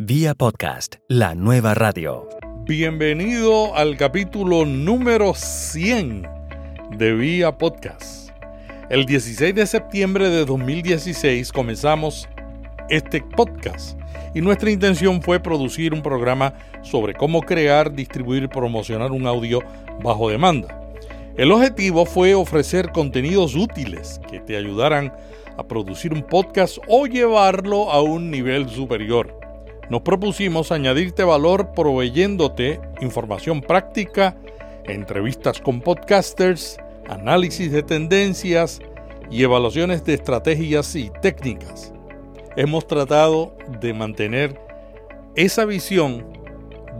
Vía podcast, la nueva radio. Bienvenido al capítulo número 100 de Vía Podcast. El 16 de septiembre de 2016 comenzamos este podcast y nuestra intención fue producir un programa sobre cómo crear, distribuir y promocionar un audio bajo demanda. El objetivo fue ofrecer contenidos útiles que te ayudaran a producir un podcast o llevarlo a un nivel superior. Nos propusimos añadirte valor proveyéndote información práctica, entrevistas con podcasters, análisis de tendencias y evaluaciones de estrategias y técnicas. Hemos tratado de mantener esa visión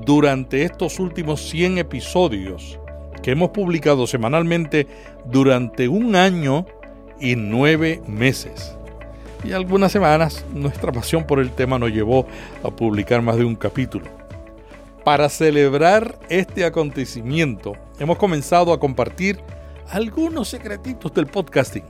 durante estos últimos 100 episodios que hemos publicado semanalmente durante un año y nueve meses. Y algunas semanas nuestra pasión por el tema nos llevó a publicar más de un capítulo. Para celebrar este acontecimiento, hemos comenzado a compartir algunos secretitos del podcasting.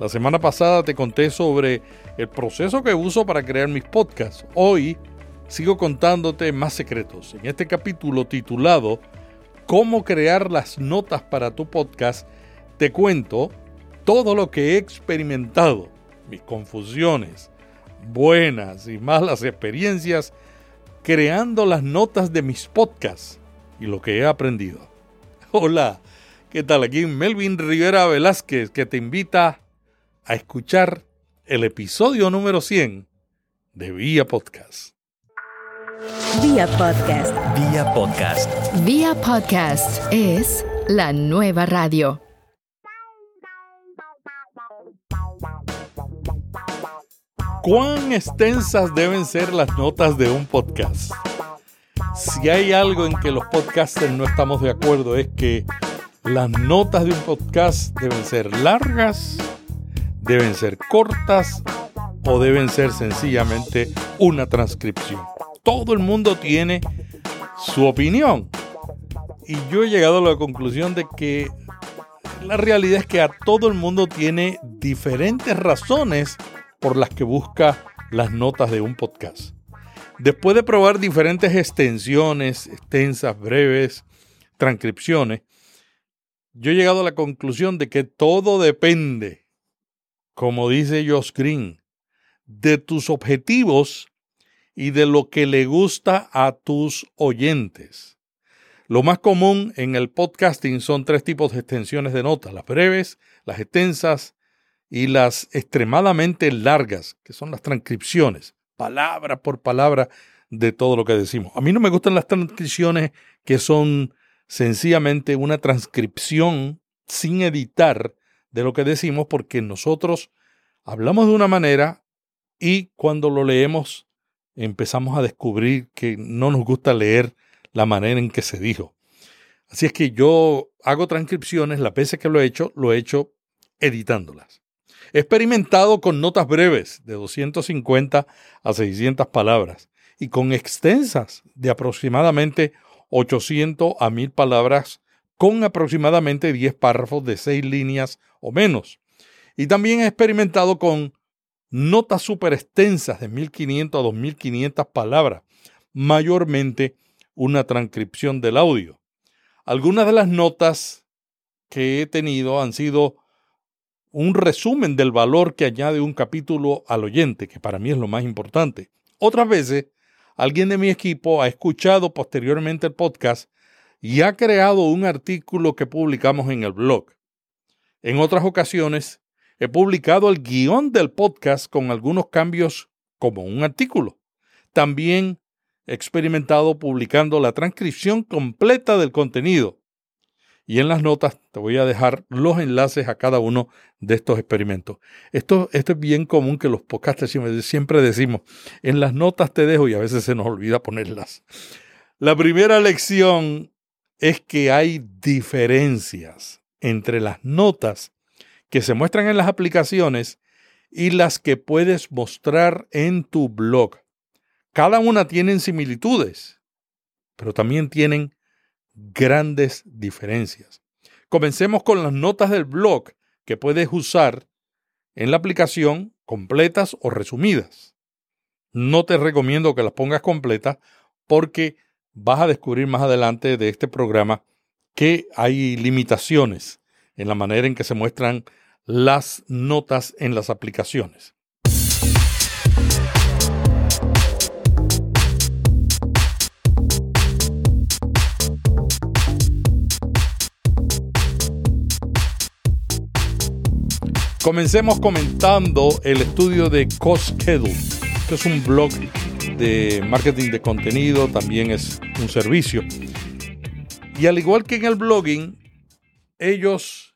La semana pasada te conté sobre el proceso que uso para crear mis podcasts. Hoy sigo contándote más secretos. En este capítulo titulado cómo crear las notas para tu podcast, te cuento todo lo que he experimentado, mis confusiones, buenas y malas experiencias, creando las notas de mis podcasts y lo que he aprendido. Hola, ¿qué tal? Aquí Melvin Rivera Velázquez que te invita a escuchar el episodio número 100 de Vía Podcast. Vía Podcast. Vía Podcast. Vía Podcast es la nueva radio. ¿Cuán extensas deben ser las notas de un podcast? Si hay algo en que los podcasters no estamos de acuerdo es que las notas de un podcast deben ser largas, deben ser cortas o deben ser sencillamente una transcripción todo el mundo tiene su opinión. Y yo he llegado a la conclusión de que la realidad es que a todo el mundo tiene diferentes razones por las que busca las notas de un podcast. Después de probar diferentes extensiones, extensas, breves, transcripciones, yo he llegado a la conclusión de que todo depende, como dice Josh Green, de tus objetivos y de lo que le gusta a tus oyentes. Lo más común en el podcasting son tres tipos de extensiones de notas, las breves, las extensas y las extremadamente largas, que son las transcripciones, palabra por palabra de todo lo que decimos. A mí no me gustan las transcripciones que son sencillamente una transcripción sin editar de lo que decimos porque nosotros hablamos de una manera y cuando lo leemos empezamos a descubrir que no nos gusta leer la manera en que se dijo. Así es que yo hago transcripciones, las veces que lo he hecho, lo he hecho editándolas. He experimentado con notas breves de 250 a 600 palabras y con extensas de aproximadamente 800 a 1000 palabras con aproximadamente 10 párrafos de 6 líneas o menos. Y también he experimentado con notas súper extensas de 1500 a 2500 palabras, mayormente una transcripción del audio. Algunas de las notas que he tenido han sido un resumen del valor que añade un capítulo al oyente, que para mí es lo más importante. Otras veces, alguien de mi equipo ha escuchado posteriormente el podcast y ha creado un artículo que publicamos en el blog. En otras ocasiones, He publicado el guion del podcast con algunos cambios como un artículo. También he experimentado publicando la transcripción completa del contenido. Y en las notas te voy a dejar los enlaces a cada uno de estos experimentos. Esto, esto es bien común que los podcasters siempre decimos, en las notas te dejo y a veces se nos olvida ponerlas. La primera lección es que hay diferencias entre las notas que se muestran en las aplicaciones y las que puedes mostrar en tu blog. Cada una tiene similitudes, pero también tienen grandes diferencias. Comencemos con las notas del blog que puedes usar en la aplicación completas o resumidas. No te recomiendo que las pongas completas porque vas a descubrir más adelante de este programa que hay limitaciones en la manera en que se muestran las notas en las aplicaciones. Comencemos comentando el estudio de CoSchedule, que es un blog de marketing de contenido, también es un servicio. Y al igual que en el blogging, ellos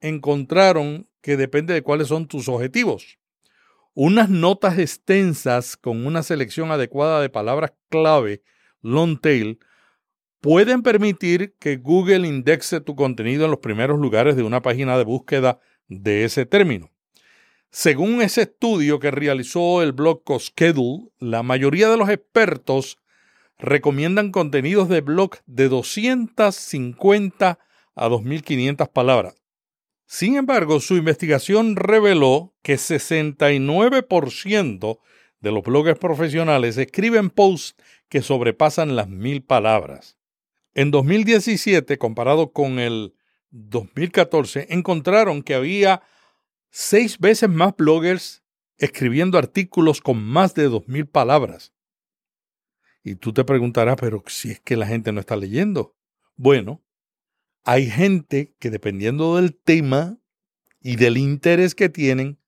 encontraron que depende de cuáles son tus objetivos. Unas notas extensas con una selección adecuada de palabras clave, long tail, pueden permitir que Google indexe tu contenido en los primeros lugares de una página de búsqueda de ese término. Según ese estudio que realizó el blog CoSchedule, la mayoría de los expertos recomiendan contenidos de blog de 250 a 2.500 palabras. Sin embargo, su investigación reveló que 69% de los bloggers profesionales escriben posts que sobrepasan las mil palabras. En 2017, comparado con el 2014, encontraron que había seis veces más bloggers escribiendo artículos con más de 2.000 palabras. Y tú te preguntarás, pero si es que la gente no está leyendo. Bueno, hay gente que dependiendo del tema y del interés que tienen,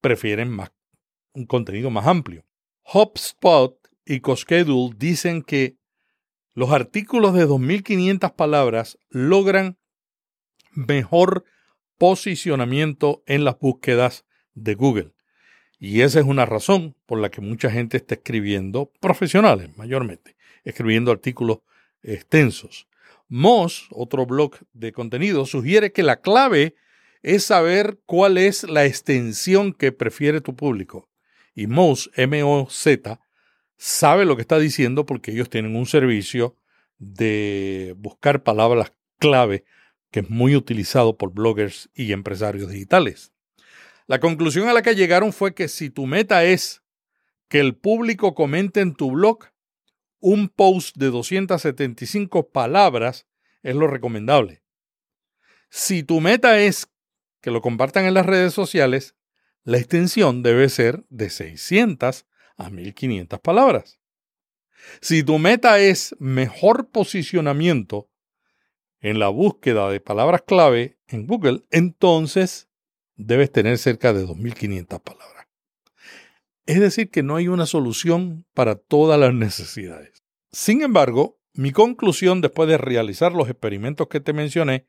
prefieren más, un contenido más amplio. HubSpot y CoSchedule dicen que los artículos de 2.500 palabras logran mejor posicionamiento en las búsquedas de Google. Y esa es una razón por la que mucha gente está escribiendo, profesionales mayormente, escribiendo artículos extensos. Moz, otro blog de contenido, sugiere que la clave es saber cuál es la extensión que prefiere tu público. Y Moz, M-O-Z, sabe lo que está diciendo porque ellos tienen un servicio de buscar palabras clave que es muy utilizado por bloggers y empresarios digitales. La conclusión a la que llegaron fue que si tu meta es que el público comente en tu blog, un post de 275 palabras es lo recomendable. Si tu meta es que lo compartan en las redes sociales, la extensión debe ser de 600 a 1500 palabras. Si tu meta es mejor posicionamiento en la búsqueda de palabras clave en Google, entonces debes tener cerca de 2.500 palabras. Es decir, que no hay una solución para todas las necesidades. Sin embargo, mi conclusión después de realizar los experimentos que te mencioné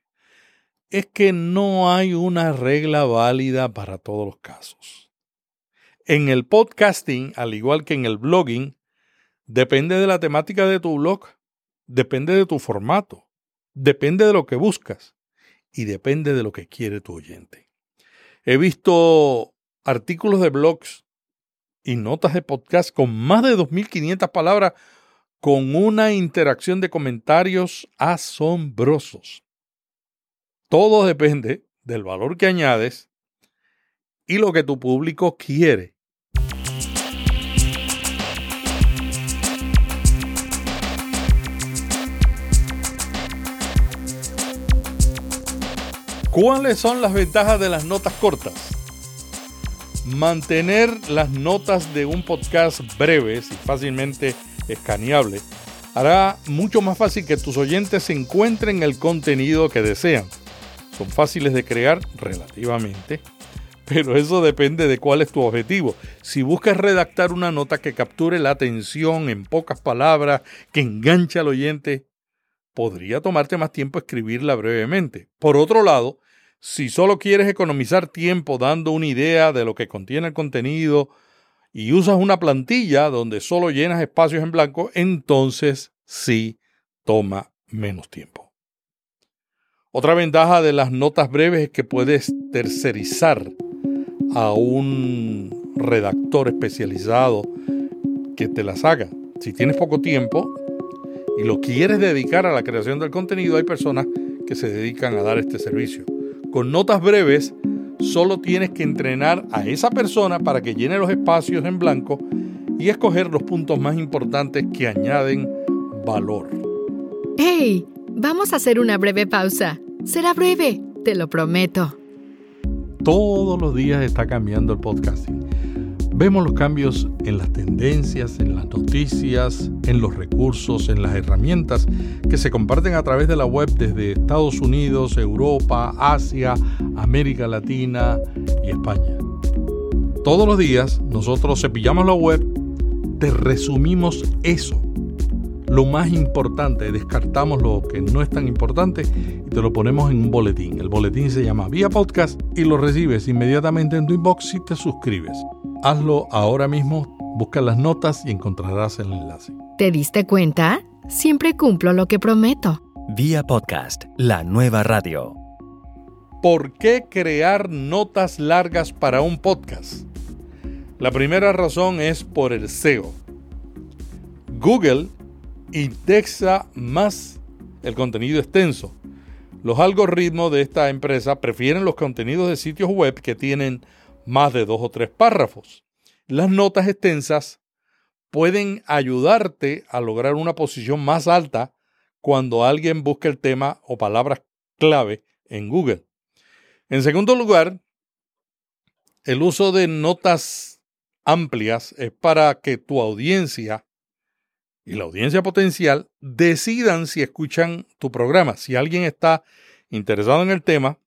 es que no hay una regla válida para todos los casos. En el podcasting, al igual que en el blogging, depende de la temática de tu blog, depende de tu formato, Depende de lo que buscas y depende de lo que quiere tu oyente. He visto artículos de blogs y notas de podcast con más de 2.500 palabras con una interacción de comentarios asombrosos. Todo depende del valor que añades y lo que tu público quiere ¿Cuáles son las ventajas de las notas cortas? Mantener las notas de un podcast breves y fácilmente escaneables hará mucho más fácil que tus oyentes encuentren el contenido que desean. Son fáciles de crear relativamente, pero eso depende de cuál es tu objetivo. Si buscas redactar una nota que capture la atención en pocas palabras, que enganche al oyente, podría tomarte más tiempo escribirla brevemente. Por otro lado, si solo quieres economizar tiempo dando una idea de lo que contiene el contenido y usas una plantilla donde solo llenas espacios en blanco, entonces sí toma menos tiempo. Otra ventaja de las notas breves es que puedes tercerizar a un redactor especializado que te las haga. Si tienes poco tiempo, y lo quieres dedicar a la creación del contenido, hay personas que se dedican a dar este servicio. Con notas breves, solo tienes que entrenar a esa persona para que llene los espacios en blanco y escoger los puntos más importantes que añaden valor. ¡Hey! Vamos a hacer una breve pausa. Será breve, te lo prometo. Todos los días está cambiando el podcasting. Vemos los cambios en las tendencias, en las noticias, en los recursos, en las herramientas que se comparten a través de la web desde Estados Unidos, Europa, Asia, América Latina y España. Todos los días nosotros cepillamos la web, te resumimos eso lo más importante, descartamos lo que no es tan importante y te lo ponemos en un boletín. El boletín se llama Vía Podcast y lo recibes inmediatamente en tu inbox si te suscribes. Hazlo ahora mismo, busca las notas y encontrarás el enlace. ¿Te diste cuenta? Siempre cumplo lo que prometo. Vía Podcast, la nueva radio. ¿Por qué crear notas largas para un podcast? La primera razón es por el SEO. Google indexa más el contenido extenso. Los algoritmos de esta empresa prefieren los contenidos de sitios web que tienen más de dos o tres párrafos. Las notas extensas pueden ayudarte a lograr una posición más alta cuando alguien busca el tema o palabras clave en Google. En segundo lugar, el uso de notas amplias es para que tu audiencia y la audiencia potencial decidan si escuchan tu programa. Si alguien está interesado en el tema,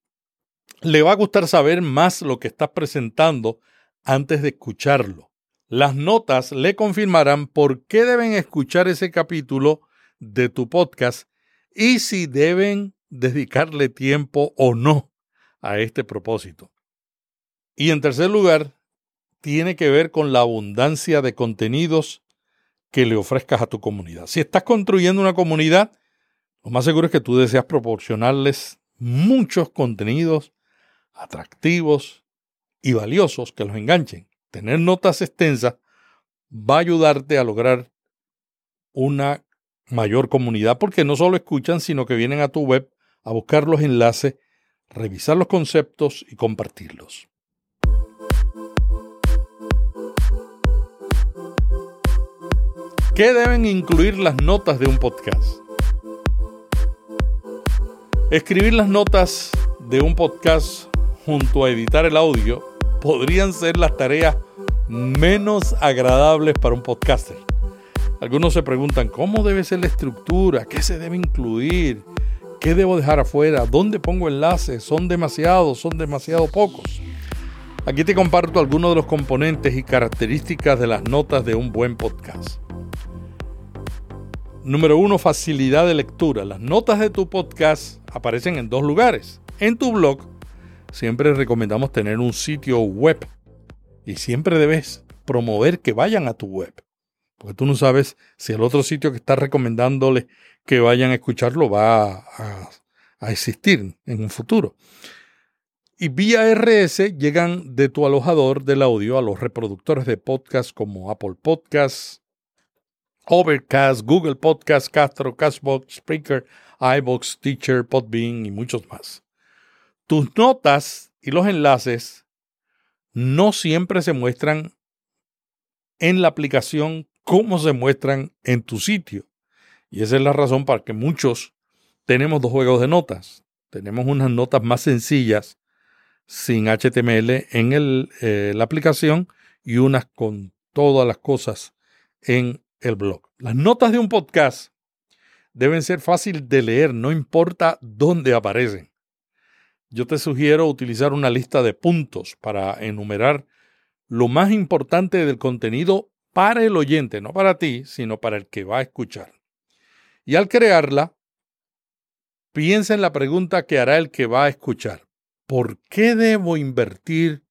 le va a gustar saber más lo que estás presentando antes de escucharlo. Las notas le confirmarán por qué deben escuchar ese capítulo de tu podcast y si deben dedicarle tiempo o no a este propósito. Y en tercer lugar, tiene que ver con la abundancia de contenidos que le ofrezcas a tu comunidad. Si estás construyendo una comunidad, lo más seguro es que tú deseas proporcionarles muchos contenidos atractivos y valiosos que los enganchen. Tener notas extensas va a ayudarte a lograr una mayor comunidad porque no solo escuchan, sino que vienen a tu web a buscar los enlaces, revisar los conceptos y compartirlos. ¿Qué deben incluir las notas de un podcast? Escribir las notas de un podcast junto a editar el audio podrían ser las tareas menos agradables para un podcaster. Algunos se preguntan cómo debe ser la estructura, qué se debe incluir, qué debo dejar afuera, dónde pongo enlaces, son demasiados, son demasiado pocos. Aquí te comparto algunos de los componentes y características de las notas de un buen podcast. Número uno, facilidad de lectura. Las notas de tu podcast aparecen en dos lugares. En tu blog, siempre recomendamos tener un sitio web y siempre debes promover que vayan a tu web. Porque tú no sabes si el otro sitio que estás recomendándole que vayan a escucharlo va a, existir en un futuro. Y vía RS llegan de tu alojador del audio a los reproductores de podcast como Apple Podcasts, Overcast, Google Podcast, Castro, Castbox, Spreaker, iBox, Teacher, Podbean y muchos más. Tus notas y los enlaces no siempre se muestran en la aplicación como se muestran en tu sitio. Y esa es la razón para que muchos tenemos dos juegos de notas. Tenemos unas notas más sencillas sin HTML en eh, la aplicación y unas con todas las cosas en el blog. Las notas de un podcast deben ser fáciles de leer, no importa dónde aparecen. Yo te sugiero utilizar una lista de puntos para enumerar lo más importante del contenido para el oyente, no para ti, sino para el que va a escuchar. Y al crearla, piensa en la pregunta que hará el que va a escuchar. ¿Por qué debo invertir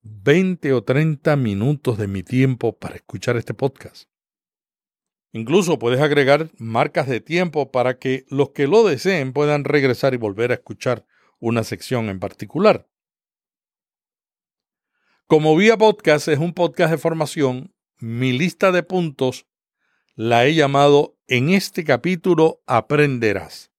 20 o 30 minutos de mi tiempo para escuchar este podcast? Incluso puedes agregar marcas de tiempo para que los que lo deseen puedan regresar y volver a escuchar una sección en particular. Como Vía Podcast es un podcast de formación, mi lista de puntos la he llamado En este capítulo aprenderás.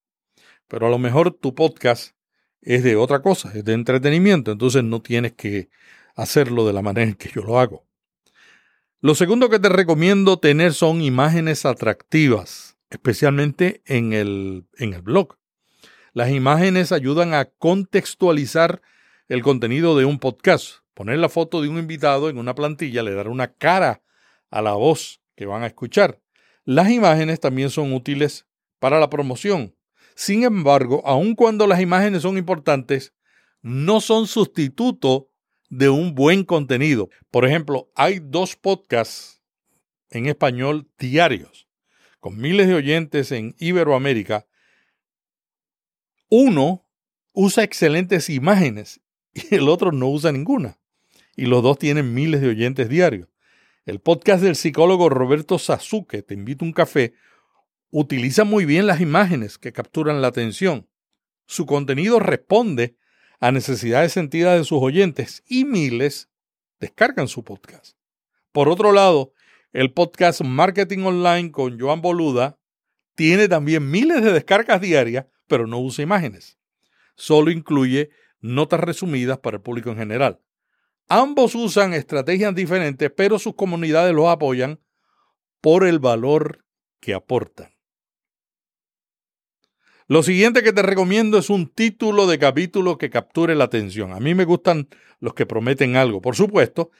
Pero a lo mejor tu podcast es de otra cosa, es de entretenimiento, entonces no tienes que hacerlo de la manera en que yo lo hago. Lo segundo que te recomiendo tener son imágenes atractivas, especialmente en el, en el blog. Las imágenes ayudan a contextualizar el contenido de un podcast. Poner la foto de un invitado en una plantilla le dará una cara a la voz que van a escuchar. Las imágenes también son útiles para la promoción. Sin embargo, aun cuando las imágenes son importantes, no son sustituto de un buen contenido. Por ejemplo, hay dos podcasts en español diarios, con miles de oyentes en Iberoamérica. Uno usa excelentes imágenes y el otro no usa ninguna. Y los dos tienen miles de oyentes diarios. El podcast del psicólogo Roberto Sasuke, Te invito a un café, utiliza muy bien las imágenes que capturan la atención. Su contenido responde a necesidades sentidas de sus oyentes y miles descargan su podcast. Por otro lado, el podcast Marketing Online con Joan Boluda tiene también miles de descargas diarias, pero no usa imágenes. Solo incluye notas resumidas para el público en general. Ambos usan estrategias diferentes, pero sus comunidades los apoyan por el valor que aportan. Lo siguiente que te recomiendo es un título de capítulo que capture la atención. A mí me gustan los que prometen algo. Por supuesto,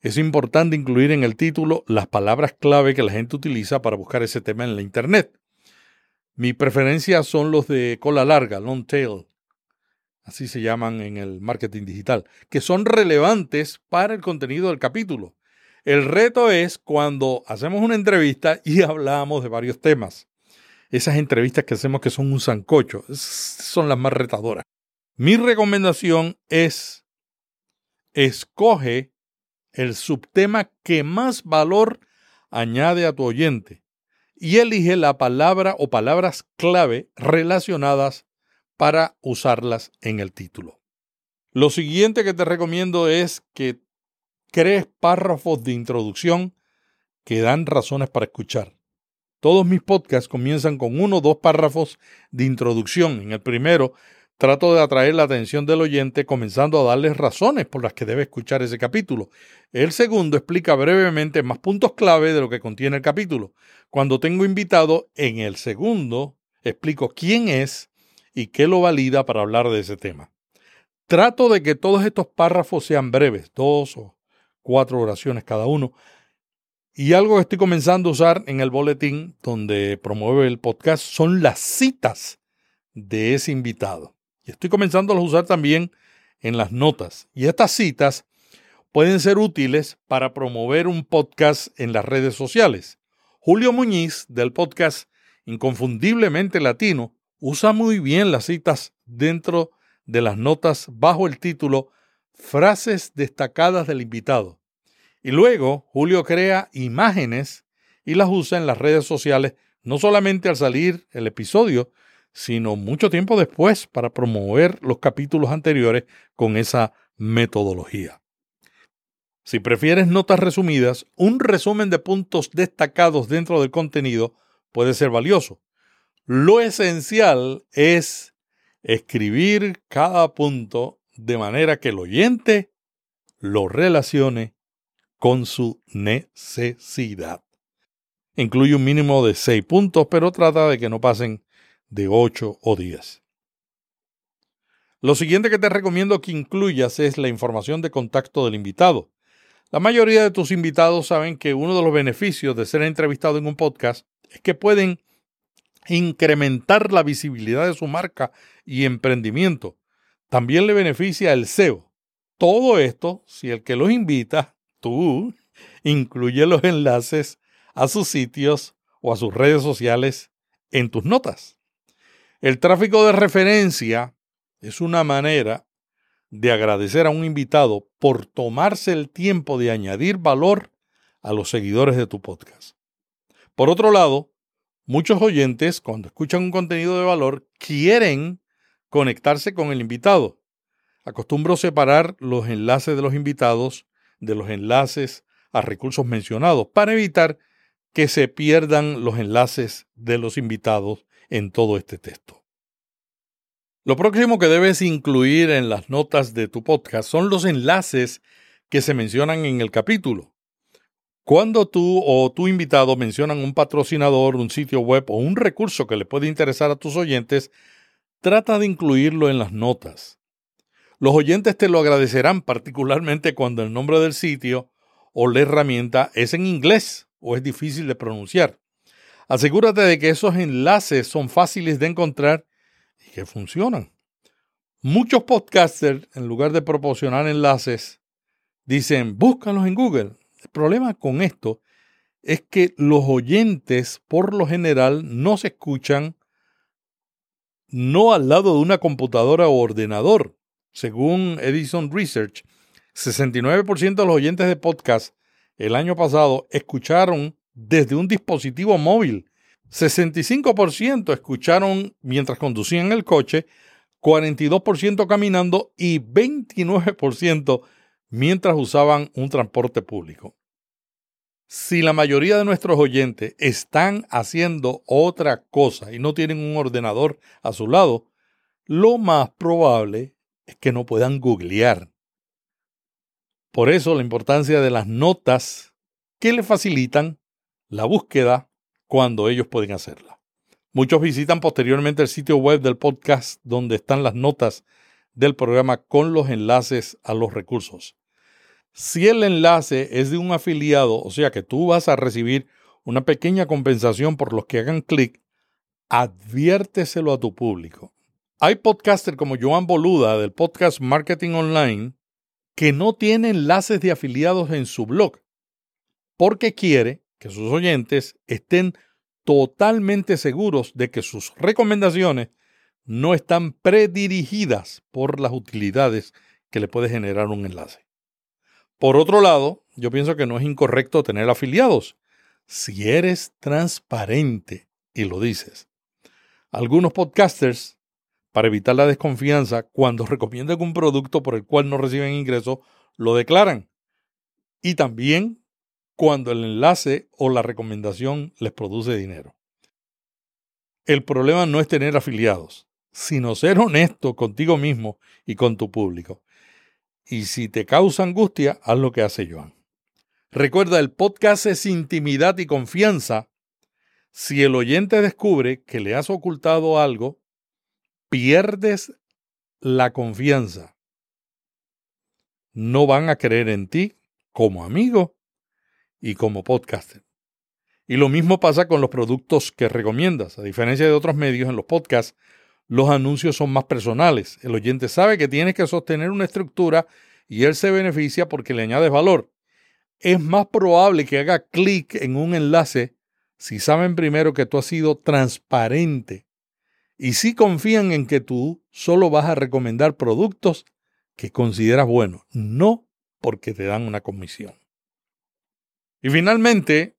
es importante incluir en el título las palabras clave que la gente utiliza para buscar ese tema en la Internet. Mi preferencia son los de cola larga, long tail, así se llaman en el marketing digital, que son relevantes para el contenido del capítulo. El reto es cuando hacemos una entrevista y hablamos de varios temas esas entrevistas que hacemos que son un zancocho, son las más retadoras. Mi recomendación es, escoge el subtema que más valor añade a tu oyente y elige la palabra o palabras clave relacionadas para usarlas en el título. Lo siguiente que te recomiendo es que crees párrafos de introducción que dan razones para escuchar. Todos mis podcasts comienzan con uno o dos párrafos de introducción. En el primero, trato de atraer la atención del oyente comenzando a darles razones por las que debe escuchar ese capítulo. El segundo explica brevemente más puntos clave de lo que contiene el capítulo. Cuando tengo invitado, en el segundo explico quién es y qué lo valida para hablar de ese tema. Trato de que todos estos párrafos sean breves, dos o cuatro oraciones cada uno, y algo que estoy comenzando a usar en el boletín donde promueve el podcast son las citas de ese invitado. Y estoy comenzando a usar también en las notas. Y estas citas pueden ser útiles para promover un podcast en las redes sociales. Julio Muñiz, del podcast Inconfundiblemente Latino, usa muy bien las citas dentro de las notas bajo el título Frases destacadas del invitado. Y luego Julio crea imágenes y las usa en las redes sociales, no solamente al salir el episodio, sino mucho tiempo después para promover los capítulos anteriores con esa metodología. Si prefieres notas resumidas, un resumen de puntos destacados dentro del contenido puede ser valioso. Lo esencial es escribir cada punto de manera que el oyente lo relacione con su necesidad. Incluye un mínimo de 6 puntos, pero trata de que no pasen de 8 o 10. Lo siguiente que te recomiendo que incluyas es la información de contacto del invitado. La mayoría de tus invitados saben que uno de los beneficios de ser entrevistado en un podcast es que pueden incrementar la visibilidad de su marca y emprendimiento. También le beneficia el SEO. Todo esto si el que los invita tú incluye los enlaces a sus sitios o a sus redes sociales en tus notas. El tráfico de referencia es una manera de agradecer a un invitado por tomarse el tiempo de añadir valor a los seguidores de tu podcast. Por otro lado, muchos oyentes, cuando escuchan un contenido de valor, quieren conectarse con el invitado. Acostumbro separar los enlaces de los invitados de los enlaces a recursos mencionados para evitar que se pierdan los enlaces de los invitados en todo este texto. Lo próximo que debes incluir en las notas de tu podcast son los enlaces que se mencionan en el capítulo. Cuando tú o tu invitado mencionan un patrocinador, un sitio web o un recurso que le puede interesar a tus oyentes, trata de incluirlo en las notas. Los oyentes te lo agradecerán particularmente cuando el nombre del sitio o la herramienta es en inglés o es difícil de pronunciar. Asegúrate de que esos enlaces son fáciles de encontrar y que funcionan. Muchos podcasters, en lugar de proporcionar enlaces, dicen, búscalos en Google. El problema con esto es que los oyentes, por lo general, no se escuchan no al lado de una computadora o ordenador. Según Edison Research, 69% de los oyentes de podcast el año pasado escucharon desde un dispositivo móvil. 65% escucharon mientras conducían el coche, 42% caminando y 29% mientras usaban un transporte público. Si la mayoría de nuestros oyentes están haciendo otra cosa y no tienen un ordenador a su lado, lo más probable es que no puedan googlear. Por eso la importancia de las notas que le facilitan la búsqueda cuando ellos pueden hacerla. Muchos visitan posteriormente el sitio web del podcast donde están las notas del programa con los enlaces a los recursos. Si el enlace es de un afiliado, o sea que tú vas a recibir una pequeña compensación por los que hagan clic, adviérteselo a tu público. Hay podcasters como Joan Boluda del podcast Marketing Online que no tiene enlaces de afiliados en su blog porque quiere que sus oyentes estén totalmente seguros de que sus recomendaciones no están predirigidas por las utilidades que le puede generar un enlace. Por otro lado, yo pienso que no es incorrecto tener afiliados si eres transparente y lo dices. Algunos podcasters, para evitar la desconfianza, cuando recomiendan un producto por el cual no reciben ingresos, lo declaran. Y también cuando el enlace o la recomendación les produce dinero. El problema no es tener afiliados, sino ser honesto contigo mismo y con tu público. Y si te causa angustia, haz lo que hace Joan. Recuerda, el podcast es intimidad y confianza. Si el oyente descubre que le has ocultado algo, pierdes la confianza. No van a creer en ti como amigo y como podcaster. Y lo mismo pasa con los productos que recomiendas. A diferencia de otros medios, en los podcasts los anuncios son más personales. El oyente sabe que tienes que sostener una estructura y él se beneficia porque le añades valor. Es más probable que haga clic en un enlace si saben primero que tú has sido transparente y si confían en que tú solo vas a recomendar productos que consideras buenos, no porque te dan una comisión. Y finalmente,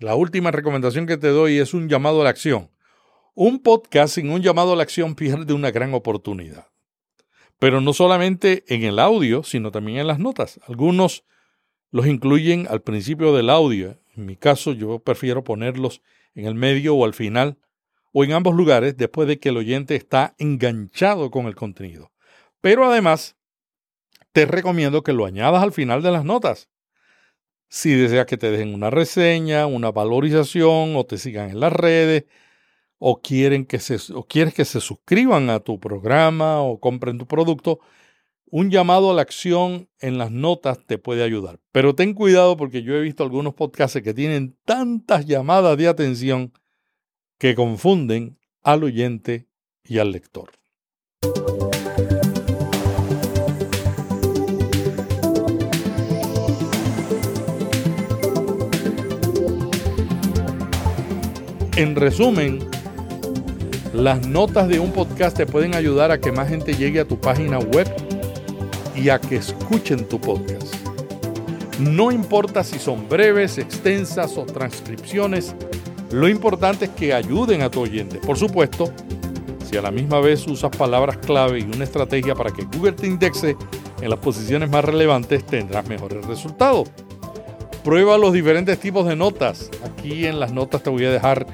la última recomendación que te doy es un llamado a la acción. Un podcast sin un llamado a la acción pierde una gran oportunidad. Pero no solamente en el audio, sino también en las notas. Algunos los incluyen al principio del audio. En mi caso, yo prefiero ponerlos en el medio o al final, o en ambos lugares, después de que el oyente está enganchado con el contenido. Pero además, te recomiendo que lo añadas al final de las notas. Si deseas que te dejen una reseña, una valorización o te sigan en las redes, o, quieren que se, o quieres que se suscriban a tu programa o compren tu producto, un llamado a la acción en las notas te puede ayudar. Pero ten cuidado porque yo he visto algunos podcasts que tienen tantas llamadas de atención que confunden al oyente y al lector. En resumen, las notas de un podcast te pueden ayudar a que más gente llegue a tu página web y a que escuchen tu podcast. No importa si son breves, extensas o transcripciones, lo importante es que ayuden a tu oyente. Por supuesto, si a la misma vez usas palabras clave y una estrategia para que Google te indexe en las posiciones más relevantes, tendrás mejores resultados. Prueba los diferentes tipos de notas. Aquí en las notas te voy a dejar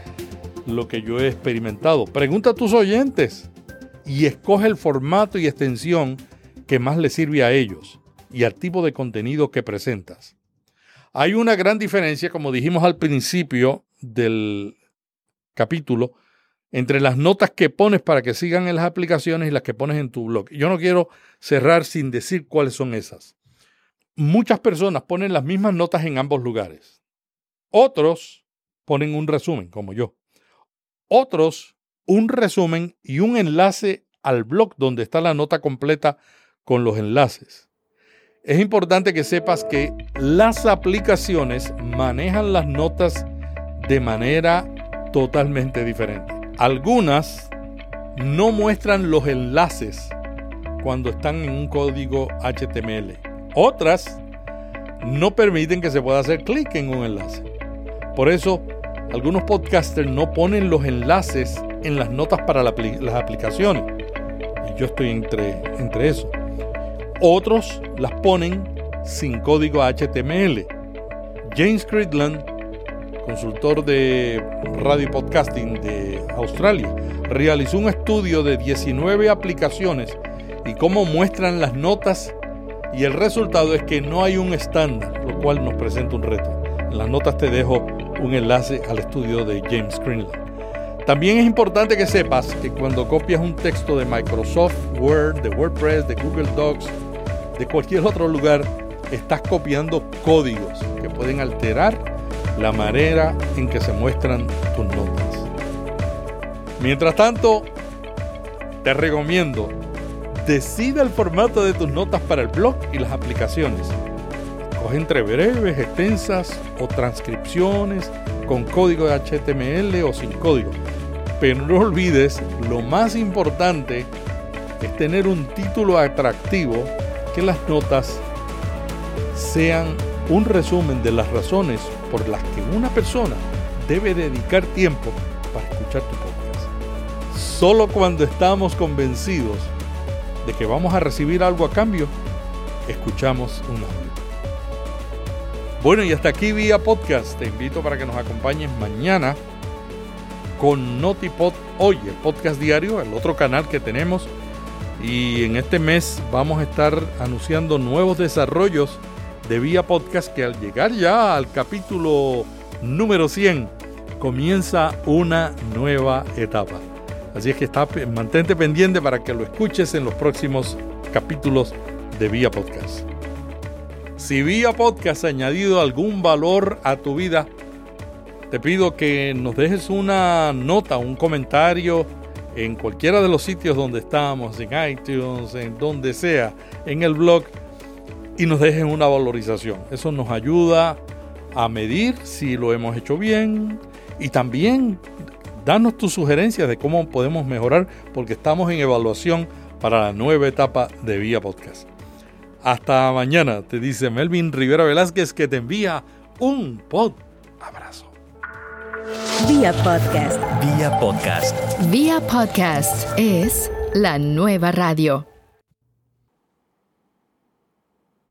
lo que yo he experimentado. Pregunta a tus oyentes y escoge el formato y extensión que más les sirve a ellos y al tipo de contenido que presentas. Hay una gran diferencia, como dijimos al principio del capítulo, entre las notas que pones para que sigan en las aplicaciones y las que pones en tu blog. Yo no quiero cerrar sin decir cuáles son esas. Muchas personas ponen las mismas notas en ambos lugares. Otros ponen un resumen, como yo. Otros, un resumen y un enlace al blog donde está la nota completa con los enlaces. Es importante que sepas que las aplicaciones manejan las notas de manera totalmente diferente. Algunas no muestran los enlaces cuando están en un código HTML. Otras no permiten que se pueda hacer clic en un enlace. Por eso, algunos podcasters no ponen los enlaces en las notas para las aplicaciones. Y yo estoy entre, entre eso. Otros las ponen sin código HTML. James Cridland, consultor de radio podcasting de Australia, realizó un estudio de 19 aplicaciones y cómo muestran las notas y el resultado es que no hay un estándar, lo cual nos presenta un reto. En las notas te dejo un enlace al estudio de James Greenland. También es importante que sepas que cuando copias un texto de Microsoft Word, de WordPress, de Google Docs, de cualquier otro lugar, estás copiando códigos que pueden alterar la manera en que se muestran tus notas. Mientras tanto, te recomiendo, decide el formato de tus notas para el blog y las aplicaciones. Coge entre breves, extensas o transcripciones con código de HTML o sin código. Pero no olvides, lo más importante es tener un título atractivo que las notas sean un resumen de las razones por las que una persona debe dedicar tiempo para escuchar tu podcast. Solo cuando estamos convencidos de que vamos a recibir algo a cambio, escuchamos un audio. Bueno, y hasta aquí vía podcast. Te invito para que nos acompañes mañana con Notipod Hoy, el podcast diario, el otro canal que tenemos y en este mes vamos a estar anunciando nuevos desarrollos de Vía Podcast que al llegar ya al capítulo número 100 comienza una nueva etapa. Así es que está, mantente pendiente para que lo escuches en los próximos capítulos de Vía Podcast. Si Vía Podcast ha añadido algún valor a tu vida, te pido que nos dejes una nota, un comentario, en cualquiera de los sitios donde estamos, en iTunes, en donde sea, en el blog, y nos dejen una valorización. Eso nos ayuda a medir si lo hemos hecho bien y también danos tus sugerencias de cómo podemos mejorar porque estamos en evaluación para la nueva etapa de Vía Podcast. Hasta mañana, te dice Melvin Rivera Velázquez que te envía un pod abrazo. Vía podcast. Vía podcast. Vía podcast es la nueva radio.